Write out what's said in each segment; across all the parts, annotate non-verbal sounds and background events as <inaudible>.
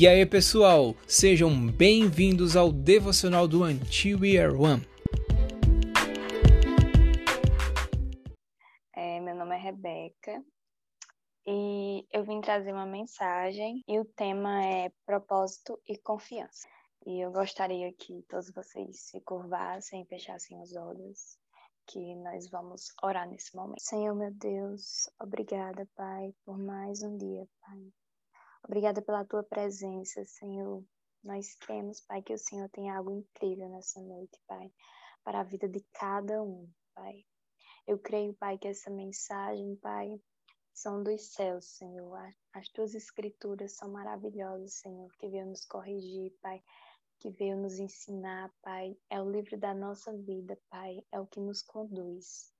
E aí, pessoal, sejam bem-vindos ao devocional do Until We Are One. É, meu nome é Rebeca e eu vim trazer uma mensagem e o tema é propósito e confiança. E eu gostaria que todos vocês se curvassem fechassem os olhos, que nós vamos orar nesse momento. Senhor, meu Deus, obrigada, Pai, por mais um dia, Pai. Obrigada pela tua presença, Senhor. Nós queremos, Pai, que o Senhor tenha algo incrível nessa noite, Pai, para a vida de cada um, Pai. Eu creio, Pai, que essa mensagem, Pai, são dos céus, Senhor. As tuas escrituras são maravilhosas, Senhor, que veio nos corrigir, Pai, que veio nos ensinar, Pai. É o livro da nossa vida, Pai, é o que nos conduz.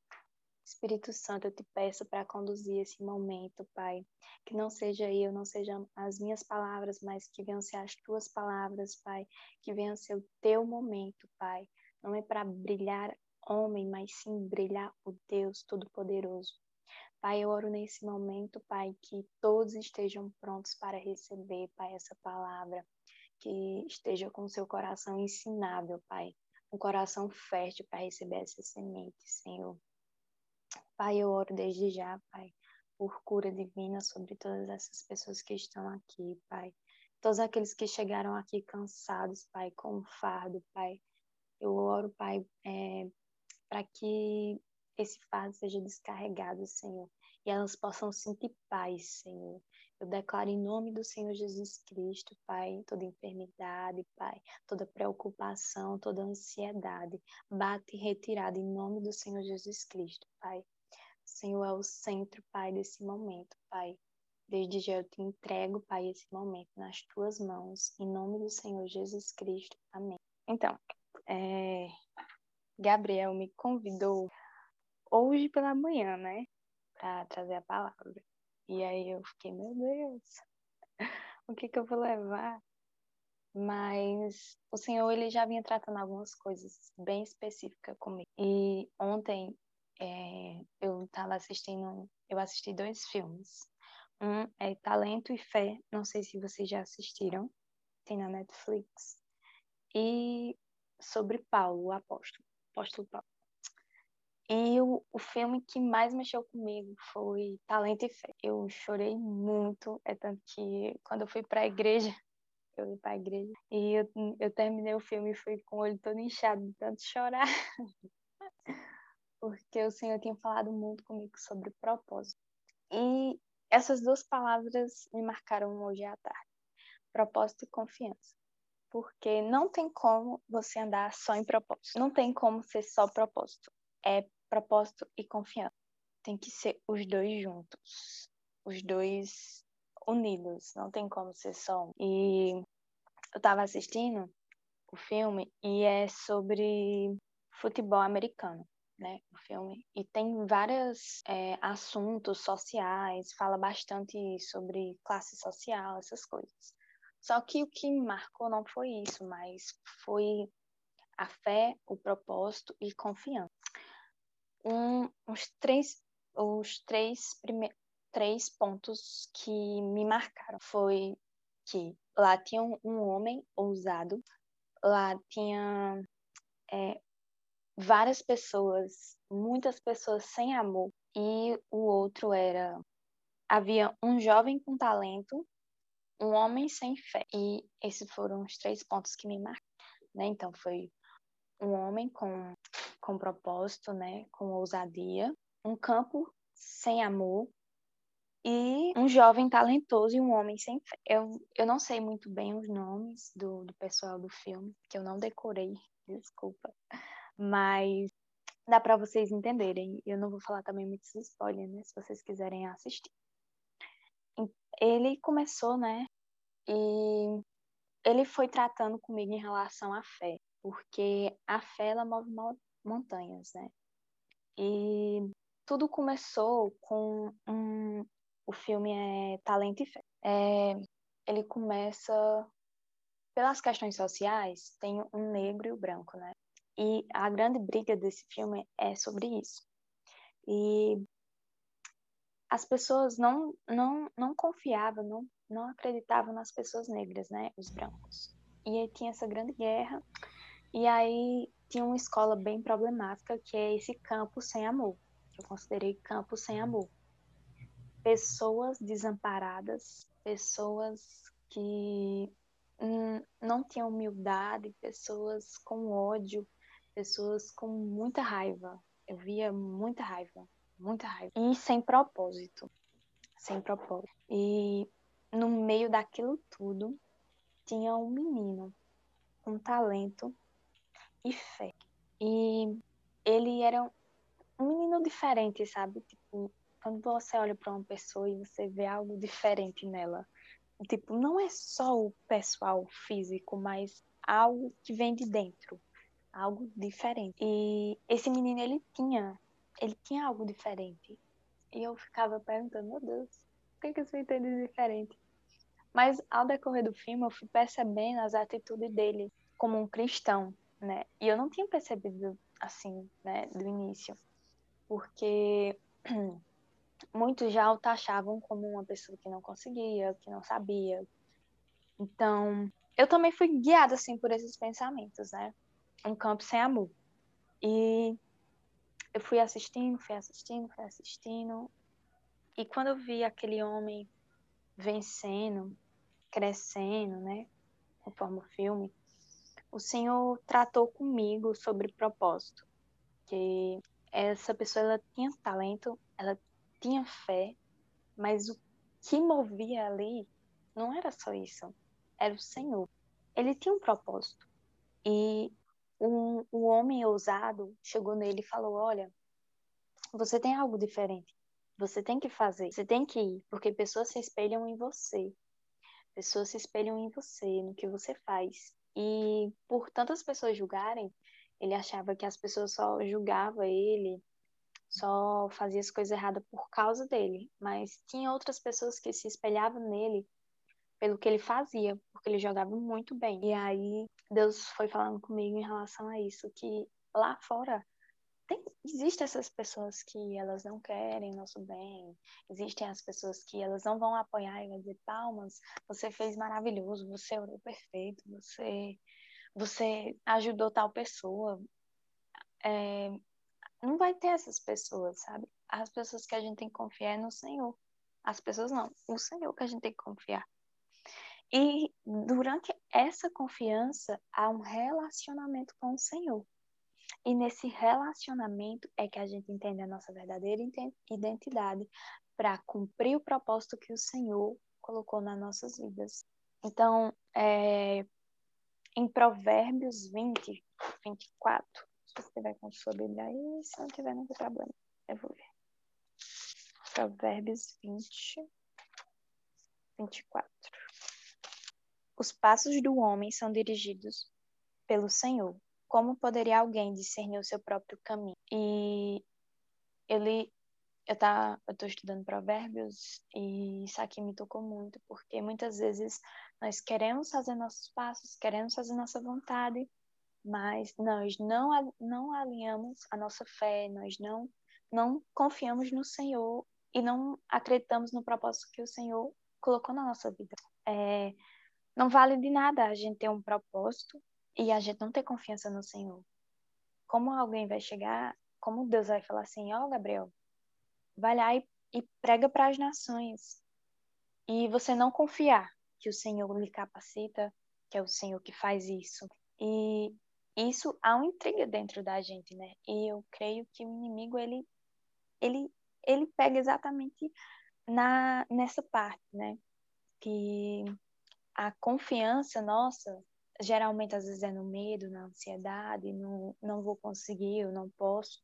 Espírito Santo, eu te peço para conduzir esse momento, Pai. Que não seja eu, não sejam as minhas palavras, mas que venham ser as tuas palavras, Pai. Que venham ser o teu momento, Pai. Não é para brilhar homem, mas sim brilhar o Deus Todo-Poderoso. Pai, eu oro nesse momento, Pai, que todos estejam prontos para receber, Pai, essa palavra. Que esteja com seu coração ensinável, Pai. Um coração fértil para receber essa semente, Senhor. Pai, eu oro desde já, Pai, por cura divina sobre todas essas pessoas que estão aqui, Pai. Todos aqueles que chegaram aqui cansados, Pai, com fardo, Pai. Eu oro, Pai, é, para que esse fardo seja descarregado, Senhor, e elas possam sentir paz, Senhor. Eu declaro em nome do Senhor Jesus Cristo, Pai, toda enfermidade, Pai, toda preocupação, toda ansiedade, bate retirada em nome do Senhor Jesus Cristo, Pai. Senhor é o centro, Pai, desse momento, Pai. Desde já eu te entrego, Pai, esse momento nas tuas mãos, em nome do Senhor Jesus Cristo. Amém. Então, é... Gabriel me convidou hoje pela manhã, né, para trazer a palavra. E aí eu fiquei, meu Deus, <laughs> o que que eu vou levar? Mas o Senhor ele já vinha tratando algumas coisas bem específicas comigo. E ontem é, eu estava assistindo, eu assisti dois filmes. Um é Talento e Fé, não sei se vocês já assistiram, tem na Netflix. E sobre Paulo, o apóstolo, apóstolo Paulo. E o, o filme que mais mexeu comigo foi Talento e Fé. Eu chorei muito, é tanto que quando eu fui para a igreja, <laughs> eu fui para a igreja, e eu, eu terminei o filme e fui com o olho todo inchado de tanto chorar. <laughs> porque o Senhor tinha falado muito comigo sobre propósito. E essas duas palavras me marcaram hoje à tarde: propósito e confiança. Porque não tem como você andar só em propósito. Não tem como ser só propósito. É propósito e confiança. Tem que ser os dois juntos. Os dois unidos. Não tem como ser só um. E eu estava assistindo o filme e é sobre futebol americano né, o filme. E tem vários é, assuntos sociais, fala bastante sobre classe social, essas coisas. Só que o que marcou não foi isso, mas foi a fé, o propósito e confiança. Um, os três, os três, prime três pontos que me marcaram foi que lá tinha um, homem ousado, lá tinha é, várias pessoas, muitas pessoas sem amor, e o outro era havia um jovem com talento, um homem sem fé. E esses foram os três pontos que me marcaram, né? Então foi um homem com com propósito, né, com ousadia, um campo sem amor e um jovem talentoso e um homem sem fé. Eu, eu não sei muito bem os nomes do, do pessoal do filme, que eu não decorei, <laughs> desculpa mas dá para vocês entenderem. Eu não vou falar também muitos spoilers, né, se vocês quiserem assistir. Ele começou, né, e ele foi tratando comigo em relação à fé, porque a fé ela move montanhas, né? E tudo começou com um, o filme é Talento e Fé. É, ele começa pelas questões sociais, tem um negro e o branco, né? E a grande briga desse filme é sobre isso. E as pessoas não, não, não confiavam, não, não acreditavam nas pessoas negras, né? Os brancos. E aí tinha essa grande guerra. E aí tinha uma escola bem problemática, que é esse campo sem amor. Eu considerei campo sem amor. Pessoas desamparadas, pessoas que não tinham humildade, pessoas com ódio, pessoas com muita raiva. Eu via muita raiva, muita raiva. E sem propósito. Sem propósito. E no meio daquilo tudo, tinha um menino com talento e fé. E ele era um menino diferente, sabe? Tipo, quando você olha para uma pessoa e você vê algo diferente nela, tipo, não é só o pessoal físico, mas algo que vem de dentro, algo diferente. E esse menino ele tinha, ele tinha algo diferente. E eu ficava perguntando, meu Deus, o que que esse tem de diferente? Mas ao decorrer do filme eu fui percebendo as atitudes dele como um cristão, né? E eu não tinha percebido assim, né, do início, porque <clears throat> muitos já o taxavam como uma pessoa que não conseguia, que não sabia. Então, eu também fui guiada assim por esses pensamentos, né? Um campo sem amor. E eu fui assistindo, fui assistindo, fui assistindo. E quando eu vi aquele homem vencendo, crescendo, né? Conforme o filme, o Senhor tratou comigo sobre propósito. Que essa pessoa ela tinha talento, ela tinha fé, mas o que movia ali não era só isso, era o Senhor. Ele tinha um propósito. E um, o homem ousado chegou nele e falou: Olha, você tem algo diferente. Você tem que fazer, você tem que ir, porque pessoas se espelham em você. Pessoas se espelham em você, no que você faz. E por tantas pessoas julgarem, ele achava que as pessoas só julgavam ele só fazia as coisas erradas por causa dele, mas tinha outras pessoas que se espelhavam nele pelo que ele fazia, porque ele jogava muito bem. E aí Deus foi falando comigo em relação a isso, que lá fora tem, existem essas pessoas que elas não querem nosso bem, existem as pessoas que elas não vão apoiar e vão dizer palmas, você fez maravilhoso, você orou perfeito, você você ajudou tal pessoa. É, não vai ter essas pessoas, sabe? As pessoas que a gente tem que confiar é no Senhor. As pessoas não, o Senhor que a gente tem que confiar. E durante essa confiança há um relacionamento com o Senhor. E nesse relacionamento é que a gente entende a nossa verdadeira identidade para cumprir o propósito que o Senhor colocou nas nossas vidas. Então, é, em Provérbios 20, 24, se você tiver com sua Bíblia aí, se não tiver, não tem problema. Eu vou ver. Provérbios 20, 24. Os passos do homem são dirigidos pelo Senhor. Como poderia alguém discernir o seu próprio caminho? E ele, eu tá, estudando Provérbios e isso aqui me tocou muito, porque muitas vezes nós queremos fazer nossos passos, queremos fazer nossa vontade, mas nós não, não alinhamos a nossa fé, nós não, não confiamos no Senhor e não acreditamos no propósito que o Senhor colocou na nossa vida. É, não vale de nada a gente ter um propósito e a gente não ter confiança no Senhor. Como alguém vai chegar, como Deus vai falar assim, ó oh, Gabriel, vai lá e, e prega para as nações. E você não confiar que o Senhor lhe capacita, que é o Senhor que faz isso. E isso há uma intriga dentro da gente, né? E eu creio que o inimigo ele ele ele pega exatamente na nessa parte, né? Que a confiança nossa geralmente às vezes é no medo, na ansiedade, no não vou conseguir, eu não posso.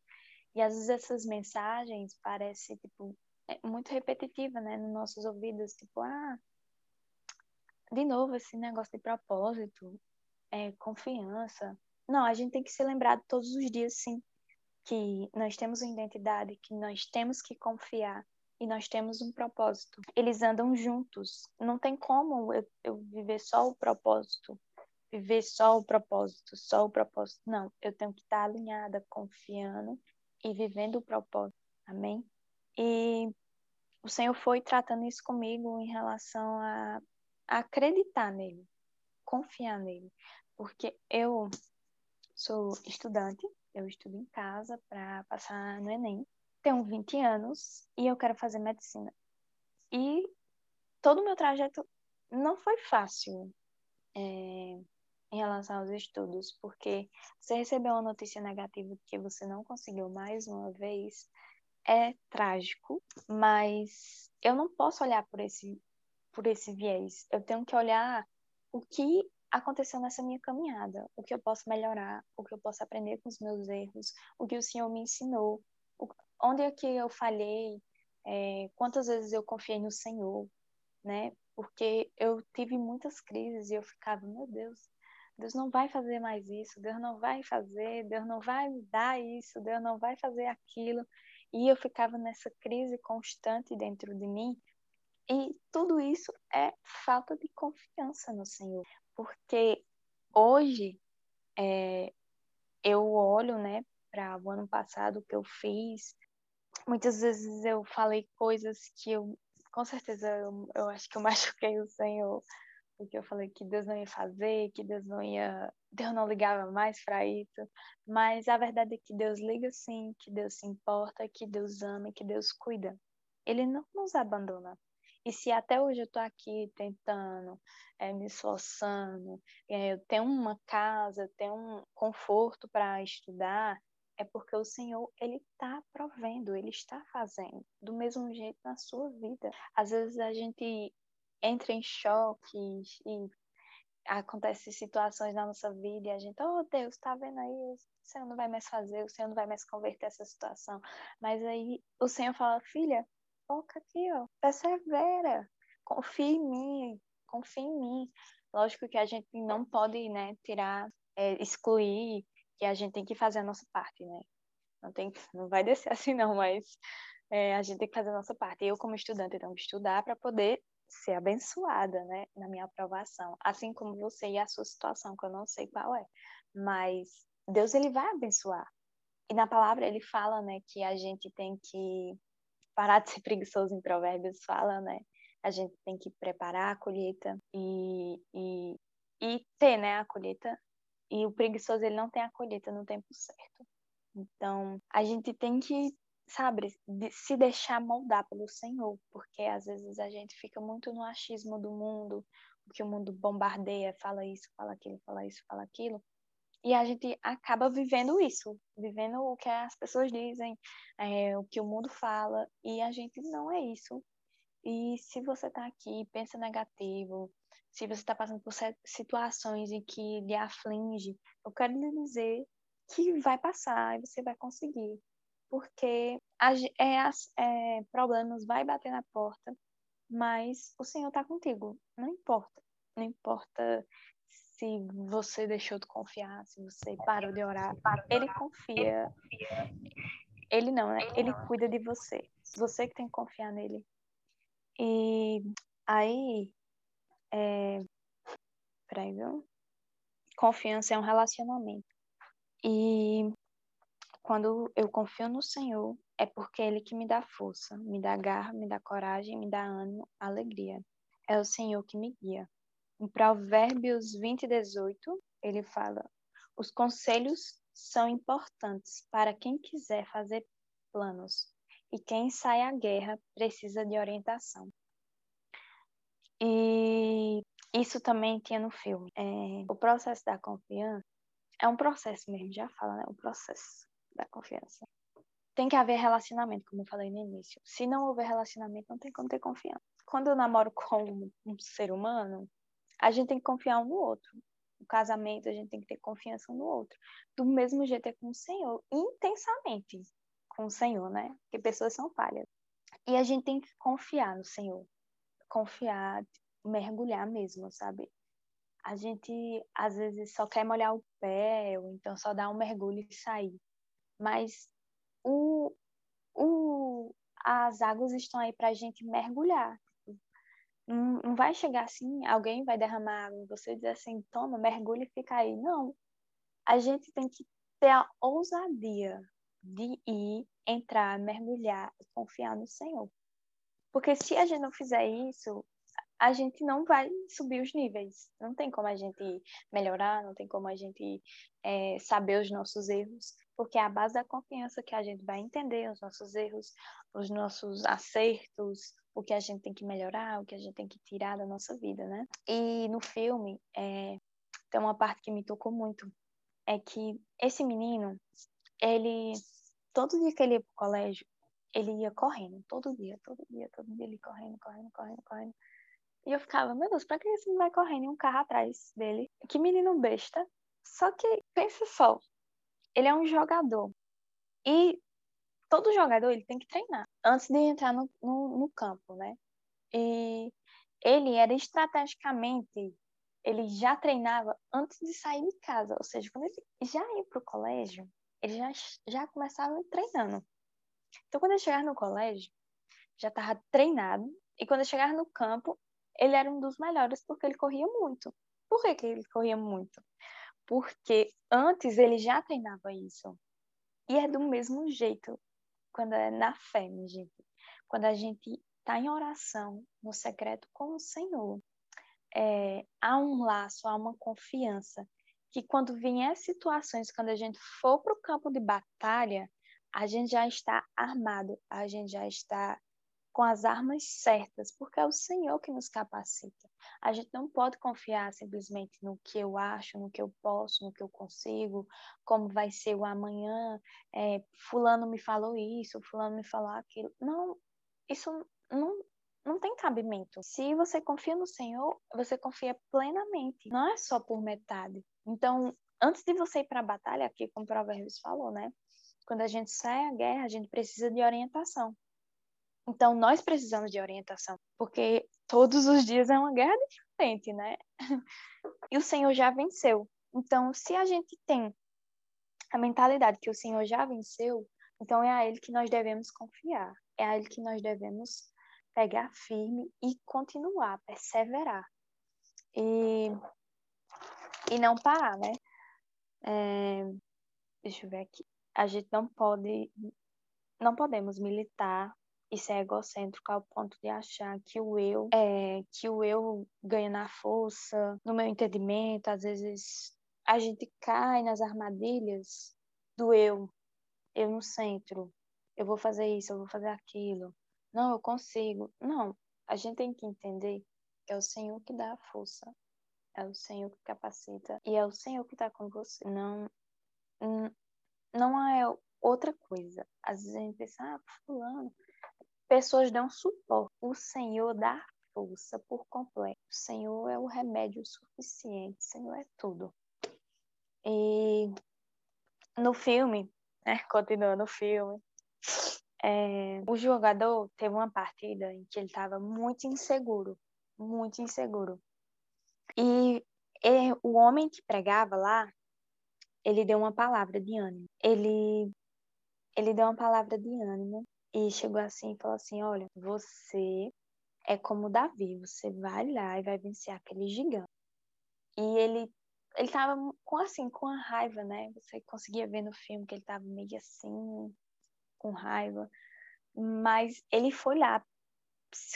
E às vezes essas mensagens parecem tipo é muito repetitiva, né, nos nossos ouvidos, tipo, ah, de novo esse negócio de propósito, é, confiança. Não, a gente tem que se lembrar todos os dias, sim, que nós temos uma identidade, que nós temos que confiar e nós temos um propósito. Eles andam juntos. Não tem como eu, eu viver só o propósito, viver só o propósito, só o propósito. Não, eu tenho que estar alinhada, confiando e vivendo o propósito. Amém? E o Senhor foi tratando isso comigo em relação a, a acreditar nele, confiar nele, porque eu sou estudante, eu estudo em casa para passar no Enem, tenho 20 anos e eu quero fazer medicina. E todo o meu trajeto não foi fácil é, em relação aos estudos, porque você recebeu uma notícia negativa que você não conseguiu mais uma vez, é trágico, mas eu não posso olhar por esse, por esse viés. Eu tenho que olhar o que aconteceu nessa minha caminhada, o que eu posso melhorar, o que eu posso aprender com os meus erros, o que o Senhor me ensinou, onde é que eu falhei, é, quantas vezes eu confiei no Senhor, né? Porque eu tive muitas crises e eu ficava, meu Deus, Deus não vai fazer mais isso, Deus não vai fazer, Deus não vai me dar isso, Deus não vai fazer aquilo. E eu ficava nessa crise constante dentro de mim. E tudo isso é falta de confiança no Senhor. Porque hoje é, eu olho né, para o ano passado que eu fiz. Muitas vezes eu falei coisas que eu, com certeza, eu, eu acho que eu <laughs> machuquei o Senhor porque eu falei que Deus não ia fazer, que Deus não ia, Deus não ligava mais para isso, mas a verdade é que Deus liga sim, que Deus se importa, que Deus ama, que Deus cuida. Ele não nos abandona. E se até hoje eu estou aqui tentando, é, me esforçando, é, eu tenho uma casa, eu tenho um conforto para estudar, é porque o Senhor, Ele está provendo, Ele está fazendo, do mesmo jeito na sua vida. Às vezes a gente entra em choque e acontecem situações na nossa vida e a gente, oh Deus, tá vendo aí? O Senhor não vai mais fazer, o Senhor não vai mais converter essa situação. Mas aí o Senhor fala, filha, foca aqui, ó, persevera, confia em mim, confia em mim. Lógico que a gente não pode, né, tirar, é, excluir, que a gente tem que fazer a nossa parte, né? Não, tem, não vai <laughs> descer assim não, mas é, a gente tem que fazer a nossa parte. Eu, como estudante, tenho que estudar para poder ser abençoada, né, na minha aprovação, assim como você e a sua situação, que eu não sei qual é, mas Deus ele vai abençoar. E na palavra ele fala, né, que a gente tem que parar de ser preguiçoso em Provérbios, fala, né, a gente tem que preparar a colheita e, e, e ter, né, a colheita. E o preguiçoso ele não tem a colheita no tempo certo. Então, a gente tem que sabe, de se deixar moldar pelo Senhor, porque às vezes a gente fica muito no achismo do mundo, o que o mundo bombardeia, fala isso, fala aquilo, fala isso, fala aquilo, e a gente acaba vivendo isso, vivendo o que as pessoas dizem, é, o que o mundo fala, e a gente não é isso. E se você está aqui, pensa negativo, se você está passando por situações em que lhe aflige, eu quero lhe dizer que vai passar e você vai conseguir porque é, é, problemas vai bater na porta, mas o Senhor está contigo. Não importa. Não importa se você deixou de confiar, se você parou de orar. Ele confia. Ele não, né? Ele cuida de você. Você que tem que confiar nele. E aí. É... Peraí, viu? Confiança é um relacionamento. E quando eu confio no Senhor, é porque é Ele que me dá força, me dá garra, me dá coragem, me dá ânimo, alegria. É o Senhor que me guia. Em Provérbios 20, 18, ele fala: Os conselhos são importantes para quem quiser fazer planos, e quem sai à guerra precisa de orientação. E isso também tinha no filme. É, o processo da confiança é um processo mesmo, já fala, né? O processo da confiança. Tem que haver relacionamento, como eu falei no início. Se não houver relacionamento, não tem como ter confiança. Quando eu namoro com um ser humano, a gente tem que confiar um no outro. No casamento, a gente tem que ter confiança um no outro. Do mesmo jeito é com o Senhor, intensamente com o Senhor, né? Porque pessoas são falhas. E a gente tem que confiar no Senhor. Confiar, mergulhar mesmo, sabe? A gente, às vezes, só quer molhar o pé, ou então só dar um mergulho e sair mas o, o, as águas estão aí para a gente mergulhar. Não, não vai chegar assim, alguém vai derramar água você dizer assim, toma, mergulha e fica aí. Não. A gente tem que ter a ousadia de ir, entrar, mergulhar confiar no Senhor. Porque se a gente não fizer isso, a gente não vai subir os níveis. Não tem como a gente melhorar, não tem como a gente é, saber os nossos erros, porque é a base da confiança que a gente vai entender os nossos erros, os nossos acertos, o que a gente tem que melhorar, o que a gente tem que tirar da nossa vida, né? E no filme, é, tem uma parte que me tocou muito, é que esse menino, ele, todo dia que ele ia pro colégio, ele ia correndo, todo dia, todo dia, todo dia ele correndo, correndo, correndo, correndo. E eu ficava, meu Deus, pra que esse menino vai correndo um carro atrás dele? Que menino besta. Só que, pensa só, ele é um jogador. E todo jogador, ele tem que treinar antes de entrar no, no, no campo, né? E ele era estrategicamente, ele já treinava antes de sair de casa. Ou seja, quando ele já ia pro colégio, ele já, já começava treinando. Então, quando ele chegava no colégio, já estava treinado. E quando ele chegava no campo, ele era um dos melhores porque ele corria muito. Por que, que ele corria muito? Porque antes ele já treinava isso. E é do mesmo jeito quando é na fé, minha gente. Quando a gente está em oração, no secreto com o Senhor, é, há um laço, há uma confiança que quando vier situações, quando a gente for para o campo de batalha, a gente já está armado, a gente já está com as armas certas, porque é o Senhor que nos capacita. A gente não pode confiar simplesmente no que eu acho, no que eu posso, no que eu consigo, como vai ser o amanhã. É, fulano me falou isso, fulano me falou aquilo. Não, isso não, não tem cabimento. Se você confia no Senhor, você confia plenamente. Não é só por metade. Então, antes de você ir para a batalha, aqui como o Provérbios falou, né? Quando a gente sai à guerra, a gente precisa de orientação. Então, nós precisamos de orientação, porque todos os dias é uma guerra diferente, né? <laughs> E o Senhor já venceu. Então, se a gente tem a mentalidade que o Senhor já venceu, então é a Ele que nós devemos confiar, é a Ele que nós devemos pegar firme e continuar, perseverar. E, e não parar, né? É, deixa eu ver aqui. A gente não pode, não podemos militar e ser egocêntrico ao ponto de achar que o eu é que o eu ganha na força, no meu entendimento, às vezes a gente cai nas armadilhas do eu, eu no centro, eu vou fazer isso, eu vou fazer aquilo. Não, eu consigo. Não, a gente tem que entender que é o Senhor que dá a força, é o Senhor que capacita e é o Senhor que está com você. Não, não é outra coisa. Às vezes a gente pensa, ah, fulano, pessoas dão suporte. O Senhor dá força por completo. O Senhor é o remédio suficiente. O Senhor é tudo. E no filme, né, <laughs> continuando o filme, é, o jogador teve uma partida em que ele estava muito inseguro, muito inseguro. E, e o homem que pregava lá, ele deu uma palavra de ânimo. Ele, ele deu uma palavra de ânimo e chegou assim e falou assim: Olha, você é como Davi, você vai lá e vai vencer aquele gigante. E ele ele tava com assim, com a raiva, né? Você conseguia ver no filme que ele tava meio assim, com raiva. Mas ele foi lá,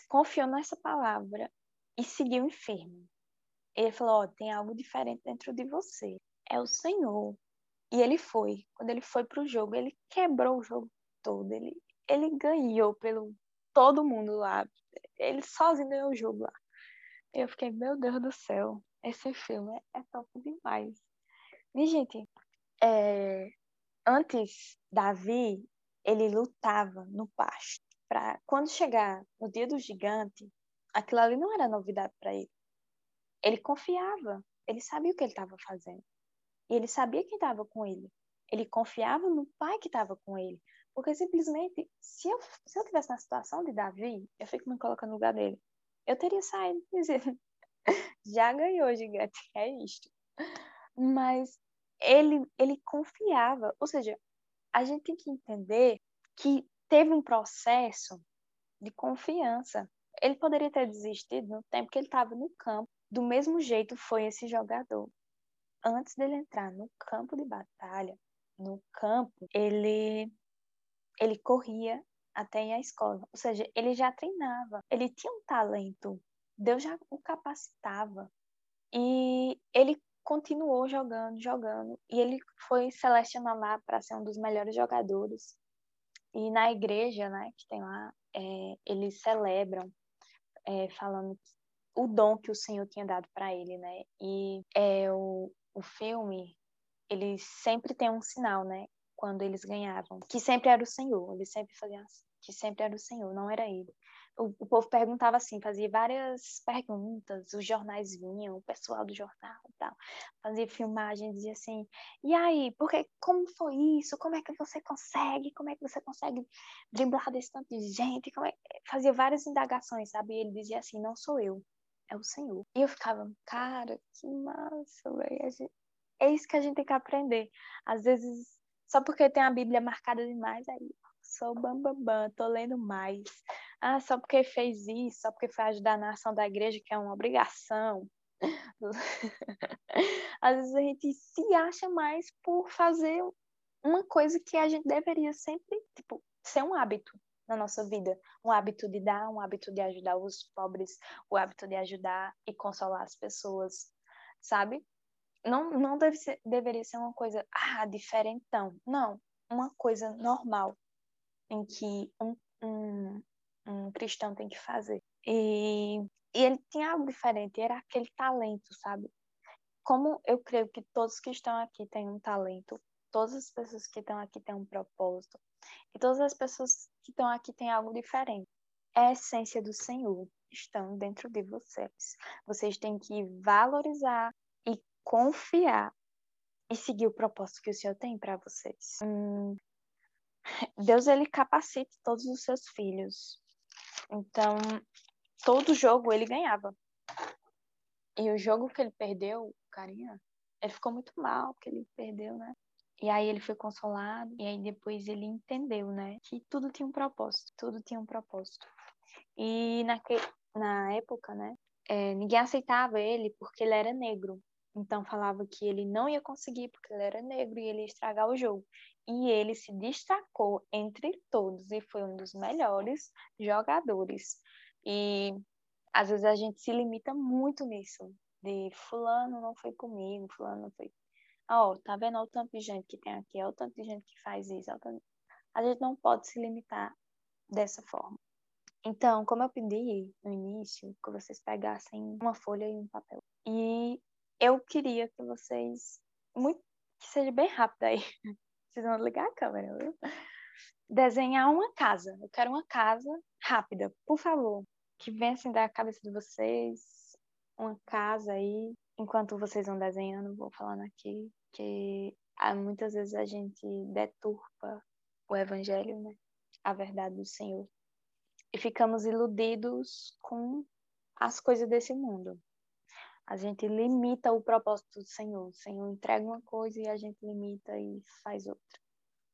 confiou nessa palavra e seguiu enfermo. Ele falou: Ó, oh, tem algo diferente dentro de você. É o Senhor. E ele foi. Quando ele foi pro jogo, ele quebrou o jogo todo. Ele, ele ganhou pelo todo mundo lá. Ele sozinho ganhou o jogo lá. Eu fiquei, meu Deus do céu, esse filme é, top demais. E, gente, é, antes, Davi, ele lutava no pasto. Pra, quando chegar no dia do gigante, aquilo ali não era novidade para ele. Ele confiava, ele sabia o que ele estava fazendo. E ele sabia quem estava com ele. Ele confiava no pai que estava com ele. Porque simplesmente, se eu, se eu tivesse na situação de Davi, eu fico me colocando no lugar dele. Eu teria saído e <laughs> dizer, já ganhou, gigante, <laughs> é isto. Mas ele, ele confiava. Ou seja, a gente tem que entender que teve um processo de confiança. Ele poderia ter desistido no tempo que ele estava no campo. Do mesmo jeito foi esse jogador. Antes dele entrar no campo de batalha, no campo, ele ele corria até à escola. Ou seja, ele já treinava, ele tinha um talento, Deus já o capacitava. E ele continuou jogando, jogando. E ele foi selecionado lá para ser um dos melhores jogadores. E na igreja, né, que tem lá, é, eles celebram, é, falando o dom que o Senhor tinha dado para ele, né? E é, o, o filme, ele sempre tem um sinal, né? Quando eles ganhavam, que sempre era o Senhor. Eles sempre faziam assim, que sempre era o Senhor, não era ele o, o povo perguntava assim, fazia várias perguntas, os jornais vinham, o pessoal do jornal e tal, fazia filmagem, dizia assim, e aí, porque, como foi isso? Como é que você consegue? Como é que você consegue driblar desse tanto de gente? Como é... Fazia várias indagações, sabe? E ele dizia assim, não sou eu, é o Senhor. E eu ficava, cara, que massa, velho. É isso que a gente tem que aprender. Às vezes, só porque tem a Bíblia marcada demais, aí sou bambambam, bam, bam, tô lendo mais. Ah, só porque fez isso, só porque foi ajudar na ação da igreja, que é uma obrigação. <laughs> Às vezes a gente se acha mais por fazer uma coisa que a gente deveria sempre, tipo, ser um hábito na nossa vida. Um hábito de dar, um hábito de ajudar os pobres, o hábito de ajudar e consolar as pessoas, sabe? Não, não deve ser, deveria ser uma coisa, ah, diferentão. Não, uma coisa normal em que um, um, um cristão tem que fazer. E, e ele tinha algo diferente, era aquele talento, sabe? Como eu creio que todos que estão aqui têm um talento, todas as pessoas que estão aqui têm um propósito, e todas as pessoas que estão aqui têm algo diferente. É a essência do Senhor estão dentro de vocês. Vocês têm que valorizar confiar e seguir o propósito que o Senhor tem para vocês. Hum, Deus ele capacita todos os seus filhos. Então, todo jogo ele ganhava. E o jogo que ele perdeu, carinha, ele ficou muito mal que ele perdeu, né? E aí ele foi consolado, e aí depois ele entendeu, né? Que tudo tinha um propósito, tudo tinha um propósito. E naque, na época, né? É, ninguém aceitava ele porque ele era negro. Então falava que ele não ia conseguir porque ele era negro e ele ia estragar o jogo e ele se destacou entre todos e foi um dos melhores jogadores. E às vezes a gente se limita muito nisso, de fulano não foi comigo, fulano não foi. Ó, oh, tá vendo o tanto de gente que tem aqui, o tanto de gente que faz isso. Tanto... A gente não pode se limitar dessa forma. Então, como eu pedi no início, que vocês pegassem uma folha e um papel. E eu queria que vocês, muito que seja bem rápido aí, <laughs> Precisam ligar a câmera, viu? Desenhar uma casa. Eu quero uma casa rápida, por favor. Que venha assim da cabeça de vocês. Uma casa aí. Enquanto vocês vão desenhando, vou falando aqui que muitas vezes a gente deturpa o evangelho, né? A verdade do Senhor. E ficamos iludidos com as coisas desse mundo. A gente limita o propósito do Senhor. O Senhor entrega uma coisa e a gente limita e faz outra.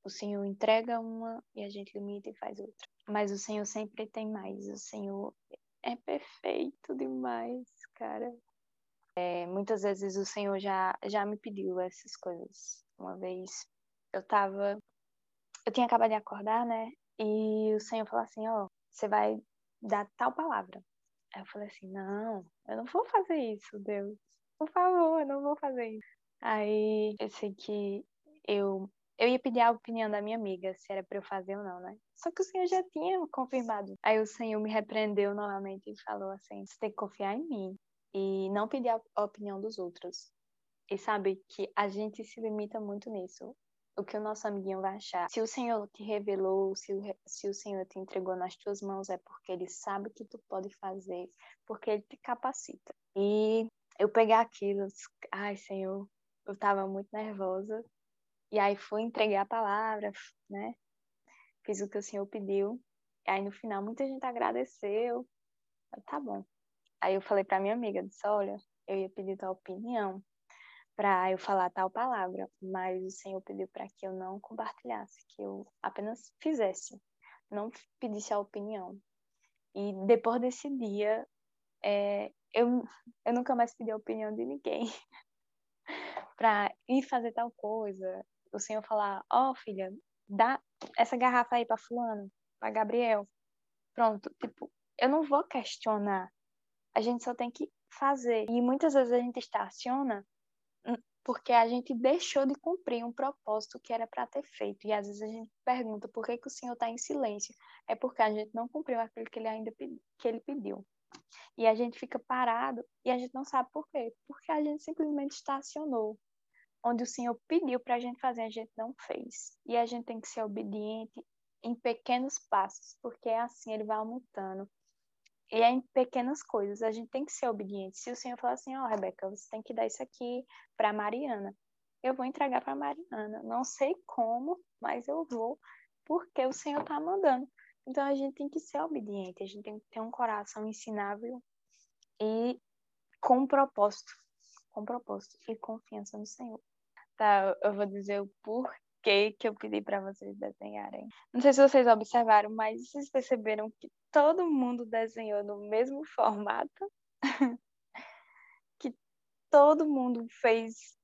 O Senhor entrega uma e a gente limita e faz outra. Mas o Senhor sempre tem mais. O Senhor é perfeito demais, cara. É, muitas vezes o Senhor já, já me pediu essas coisas. Uma vez eu tava. Eu tinha acabado de acordar, né? E o Senhor falou assim: Ó, oh, você vai dar tal palavra. Aí eu falei assim, não, eu não vou fazer isso, Deus. Por favor, eu não vou fazer isso. Aí eu sei que eu, eu ia pedir a opinião da minha amiga, se era para eu fazer ou não, né? Só que o Senhor já tinha confirmado. Aí o Senhor me repreendeu novamente e falou assim: você tem que confiar em mim e não pedir a opinião dos outros. E sabe que a gente se limita muito nisso o que o nosso amiguinho vai achar. Se o Senhor te revelou, se o, se o Senhor te entregou nas tuas mãos, é porque Ele sabe que tu pode fazer, porque Ele te capacita. E eu pegar aquilo, ai Senhor, eu estava muito nervosa. E aí fui entregar a palavra, né? Fiz o que o Senhor pediu. E aí no final muita gente agradeceu. Eu, tá bom. Aí eu falei para minha amiga, disse, olha, eu ia pedir tua opinião para eu falar tal palavra, mas o Senhor pediu para que eu não compartilhasse, que eu apenas fizesse, não pedisse a opinião. E depois desse dia, é, eu, eu nunca mais pedi a opinião de ninguém <laughs> para ir fazer tal coisa. O Senhor falar: Ó, oh, filha, dá essa garrafa aí para Fulano, para Gabriel. Pronto, tipo, eu não vou questionar. A gente só tem que fazer. E muitas vezes a gente estaciona porque a gente deixou de cumprir um propósito que era para ter feito. E às vezes a gente pergunta por que, que o Senhor está em silêncio. É porque a gente não cumpriu aquilo que ele ainda que ele pediu. E a gente fica parado e a gente não sabe por quê. Porque a gente simplesmente estacionou. Onde o Senhor pediu para a gente fazer, a gente não fez. E a gente tem que ser obediente em pequenos passos, porque é assim ele vai aumentando. E é em pequenas coisas, a gente tem que ser obediente. Se o Senhor falar assim, ó, oh, Rebeca, você tem que dar isso aqui para Mariana, eu vou entregar para Mariana. Não sei como, mas eu vou, porque o Senhor está mandando. Então a gente tem que ser obediente, a gente tem que ter um coração ensinável e com propósito, com propósito e confiança no Senhor. Tá, eu vou dizer o porquê que eu pedi para vocês desenharem. Não sei se vocês observaram, mas vocês perceberam que todo mundo desenhou no mesmo <laughs> formato? que todo mundo fez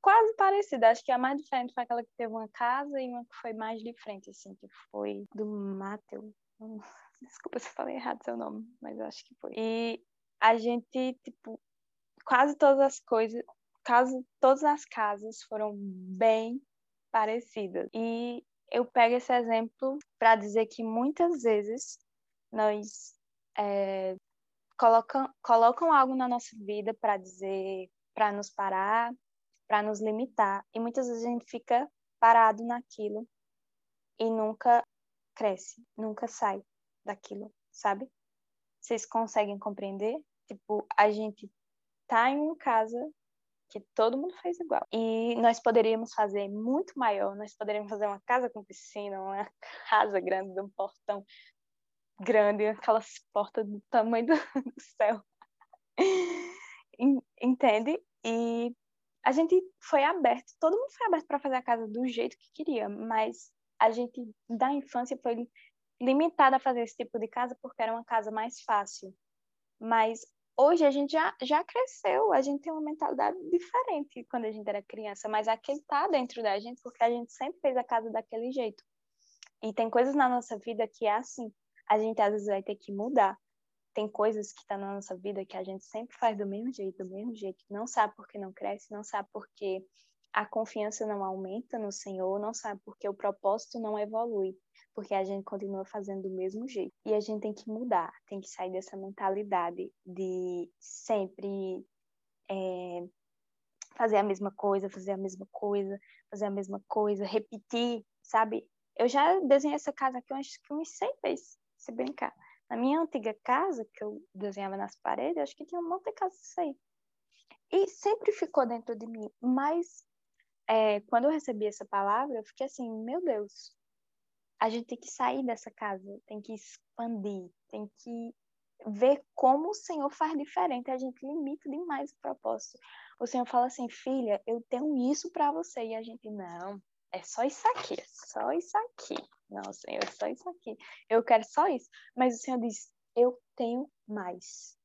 quase parecida. Acho que a mais diferente foi aquela que teve uma casa e uma que foi mais de frente, assim, que foi do Matheus. <laughs> Desculpa se eu falei errado seu nome, mas acho que foi. E a gente, tipo, quase todas as coisas, quase todas as casas foram bem parecidas. E eu pego esse exemplo para dizer que muitas vezes nós é, colocam, colocam algo na nossa vida para dizer, para nos parar, para nos limitar. E muitas vezes a gente fica parado naquilo e nunca cresce, nunca sai daquilo, sabe? Vocês conseguem compreender? Tipo, a gente tá em uma casa que todo mundo faz igual. E nós poderíamos fazer muito maior, nós poderíamos fazer uma casa com piscina, uma <laughs> casa grande, um portão grande, aquelas portas do tamanho do, <laughs> céu. Entende? E a gente foi aberto, todo mundo foi aberto para fazer a casa do jeito que queria, mas a gente da infância foi limitada a fazer esse tipo de casa porque era uma casa mais fácil. Mas hoje a gente já, já cresceu, a gente tem uma mentalidade diferente quando a gente era criança, mas aquele tá dentro da gente porque a gente sempre fez a casa daquele jeito. E tem coisas na nossa vida que é assim, a gente às vezes vai ter que mudar tem coisas que estão tá na nossa vida que a gente sempre faz do mesmo jeito, do mesmo jeito, não sabe por que não cresce, não sabe por que a confiança não aumenta no Senhor, não sabe por que o propósito não evolui, porque a gente continua fazendo do mesmo jeito. E a gente tem que mudar, tem que sair dessa mentalidade de sempre é, fazer a mesma coisa, fazer a mesma coisa, fazer a mesma coisa, repetir, sabe? Eu já desenhei essa casa aqui uns, uns 100 vezes, se brincar. Na minha antiga casa, que eu desenhava nas paredes, acho que tinha um monte de casas isso aí. E sempre ficou dentro de mim. Mas é, quando eu recebi essa palavra, eu fiquei assim, meu Deus, a gente tem que sair dessa casa, tem que expandir, tem que ver como o Senhor faz diferente. A gente limita demais o propósito. O Senhor fala assim, filha, eu tenho isso para você. E a gente, não, é só isso aqui, é só isso aqui. Não, Senhor, é só isso aqui. Eu quero só isso. Mas o Senhor diz: Eu tenho mais.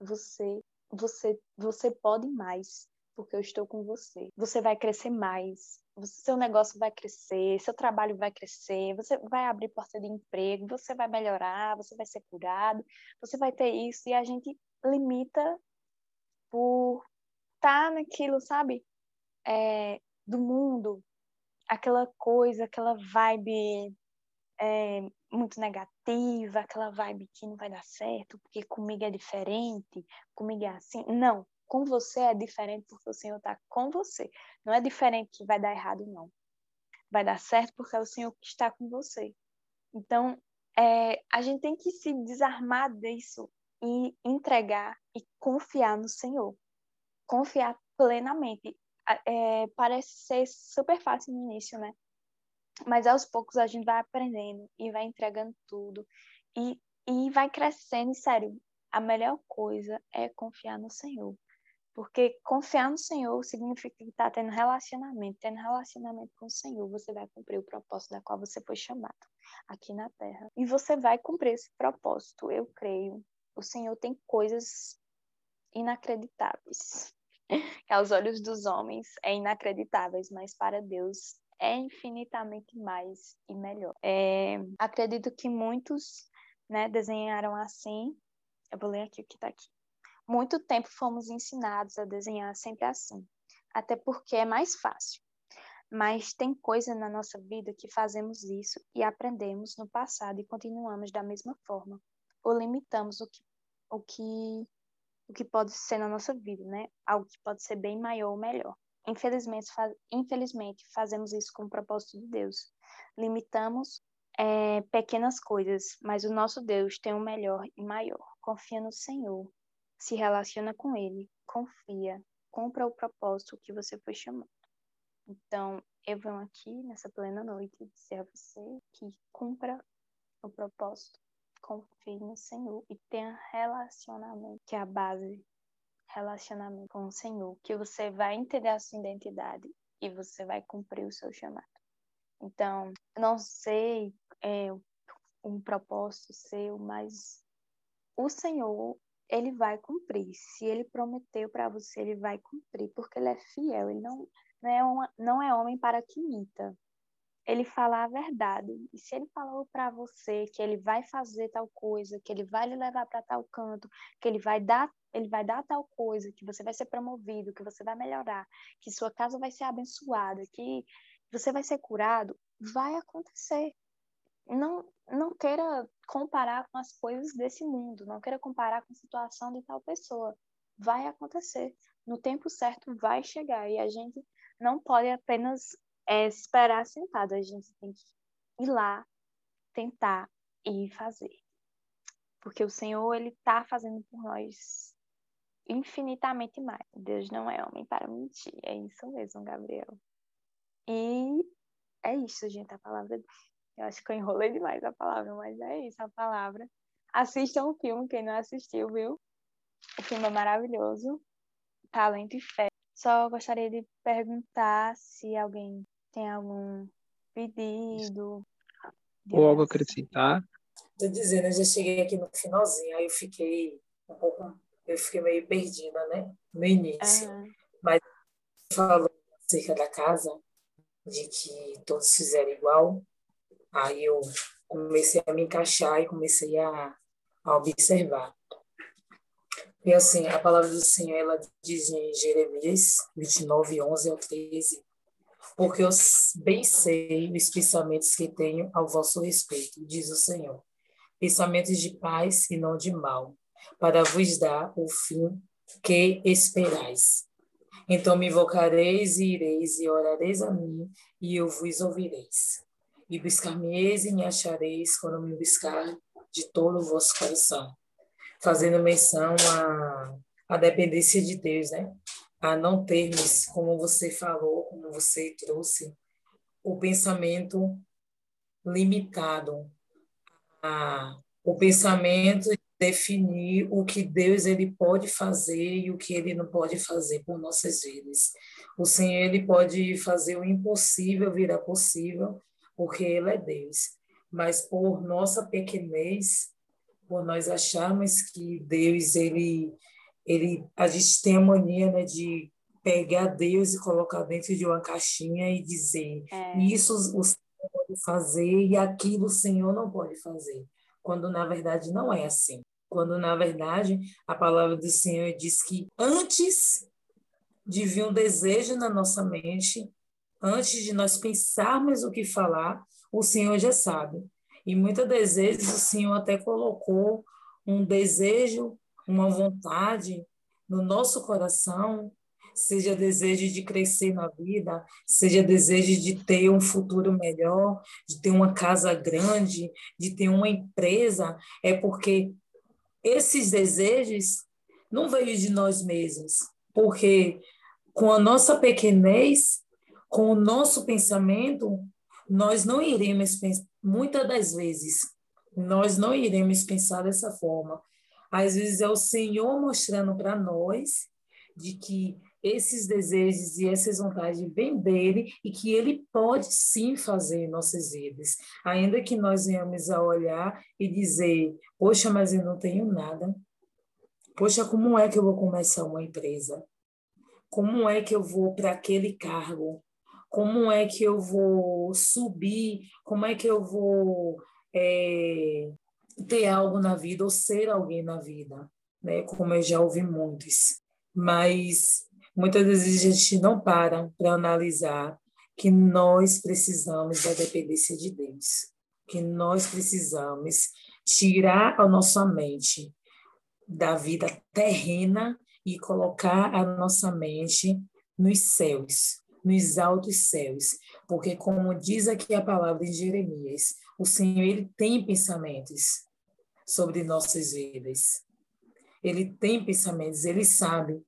Você, você, você pode mais, porque eu estou com você. Você vai crescer mais. Seu negócio vai crescer, seu trabalho vai crescer, você vai abrir porta de emprego, você vai melhorar, você vai ser curado, você vai ter isso. E a gente limita por estar tá naquilo, sabe? É, do mundo, aquela coisa, aquela vibe é, muito negativa, aquela vibe que não vai dar certo, porque comigo é diferente, comigo é assim. Não, com você é diferente porque o Senhor está com você. Não é diferente que vai dar errado, não. Vai dar certo porque é o Senhor que está com você. Então, é, a gente tem que se desarmar disso e entregar e confiar no Senhor. Confiar plenamente é, parece ser super fácil no início, né? Mas aos poucos a gente vai aprendendo e vai entregando tudo e, e vai crescendo. E, sério, a melhor coisa é confiar no Senhor. Porque confiar no Senhor significa que está tendo relacionamento. Tendo relacionamento com o Senhor, você vai cumprir o propósito da qual você foi chamado aqui na Terra. E você vai cumprir esse propósito, eu creio. O Senhor tem coisas inacreditáveis <laughs> aos olhos dos homens é inacreditáveis, mas para Deus é infinitamente mais e melhor. É, acredito que muitos né, desenharam assim. Eu vou ler aqui o que está aqui. Muito tempo fomos ensinados a desenhar sempre assim, até porque é mais fácil. Mas tem coisa na nossa vida que fazemos isso e aprendemos no passado e continuamos da mesma forma, ou limitamos o que, o que, o que pode ser na nossa vida, né? Algo que pode ser bem maior ou melhor. Infelizmente, faz, infelizmente fazemos isso com o propósito de Deus. Limitamos é, pequenas coisas, mas o nosso Deus tem o melhor e maior. Confia no Senhor, se relaciona com Ele, confia, cumpra o propósito que você foi chamado. Então, eu venho aqui nessa plena noite dizer a você que cumpra o propósito, confie no Senhor e tenha relacionamento, que é a base relacionamento com o Senhor, que você vai entender a sua identidade e você vai cumprir o seu chamado. Então, não sei é, um propósito seu, mas o Senhor, ele vai cumprir. Se ele prometeu para você, ele vai cumprir, porque ele é fiel, ele não, não, é, uma, não é homem para que imita. Ele fala a verdade. E se ele falou para você que ele vai fazer tal coisa, que ele vai lhe levar para tal canto, que ele vai dar ele vai dar tal coisa, que você vai ser promovido, que você vai melhorar, que sua casa vai ser abençoada, que você vai ser curado, vai acontecer. Não, não queira comparar com as coisas desse mundo, não queira comparar com a situação de tal pessoa. Vai acontecer. No tempo certo vai chegar e a gente não pode apenas é, esperar sentado, a gente tem que ir lá, tentar e fazer. Porque o Senhor, Ele está fazendo por nós infinitamente mais. Deus não é homem para mentir. É isso mesmo, Gabriel. E é isso, gente, a palavra. Eu acho que eu enrolei demais a palavra, mas é isso a palavra. Assistam o filme, quem não assistiu, viu? O filme é maravilhoso. Talento e fé. Só gostaria de perguntar se alguém tem algum pedido. Ou algo acrescentar. Tô dizendo, eu já cheguei aqui no finalzinho, aí eu fiquei um pouco eu fiquei meio perdida, né? No início. Uhum. Mas falou acerca da casa, de que todos fizeram igual, aí eu comecei a me encaixar e comecei a, a observar. E assim, a palavra do Senhor, ela diz em Jeremias 29, 11 ao 13, porque eu bem sei os pensamentos que tenho ao vosso respeito, diz o Senhor, pensamentos de paz e não de mal, para vos dar o fim que esperais. Então me invocareis e ireis e orareis a mim, e eu vos ouvireis. E buscar-me-eis e me achareis quando me buscar de todo o vosso coração. Fazendo menção à, à dependência de Deus, né? A não termos, como você falou, como você trouxe, o pensamento limitado, a, o pensamento definir o que Deus ele pode fazer e o que ele não pode fazer por nossas vidas. O Senhor ele pode fazer o impossível virar possível, porque ele é Deus. Mas por nossa pequenez, por nós acharmos que Deus ele ele a gente tem a mania né, de pegar Deus e colocar dentro de uma caixinha e dizer é. isso o Senhor pode fazer e aquilo o Senhor não pode fazer quando na verdade não é assim quando na verdade a palavra do Senhor diz que antes de vir um desejo na nossa mente, antes de nós pensarmos o que falar, o Senhor já sabe. E muitas das vezes o Senhor até colocou um desejo, uma vontade no nosso coração, seja desejo de crescer na vida, seja desejo de ter um futuro melhor, de ter uma casa grande, de ter uma empresa, é porque esses desejos não veio de nós mesmos, porque com a nossa pequenez, com o nosso pensamento, nós não iremos pensar, muitas das vezes, nós não iremos pensar dessa forma. Às vezes é o Senhor mostrando para nós de que esses desejos e essas vontades vêm dele e que ele pode sim fazer em nossas vidas. Ainda que nós venhamos a olhar e dizer, poxa, mas eu não tenho nada. Poxa, como é que eu vou começar uma empresa? Como é que eu vou para aquele cargo? como é que eu vou subir, como é que eu vou é, ter algo na vida ou ser alguém na vida, né? Como eu já ouvi muitos. Mas muitas vezes a gente não para para analisar que nós precisamos da dependência de Deus, que nós precisamos tirar a nossa mente da vida terrena e colocar a nossa mente nos céus, nos altos céus, porque como diz aqui a palavra em Jeremias, o Senhor ele tem pensamentos sobre nossas vidas. Ele tem pensamentos, ele sabe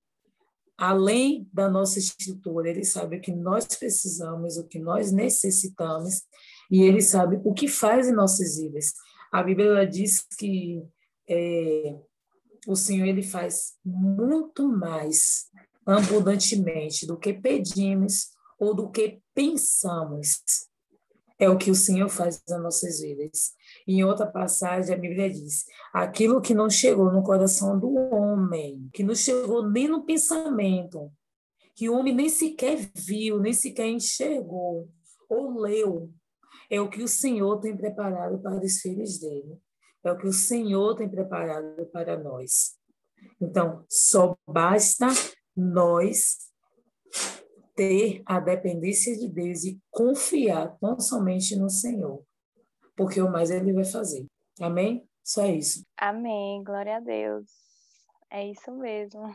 além da nossa estrutura, ele sabe o que nós precisamos, o que nós necessitamos, e ele sabe o que faz em nossas vidas. A Bíblia diz que é, o Senhor ele faz muito mais abundantemente do que pedimos ou do que pensamos. É o que o Senhor faz nas nossas vidas. Em outra passagem, a Bíblia diz: aquilo que não chegou no coração do homem, que não chegou nem no pensamento, que o homem nem sequer viu, nem sequer enxergou ou leu, é o que o Senhor tem preparado para os filhos dele. É o que o Senhor tem preparado para nós. Então, só basta nós ter a dependência de Deus e confiar tão somente no Senhor, porque o mais Ele vai fazer. Amém? Só isso. Amém. Glória a Deus. É isso mesmo.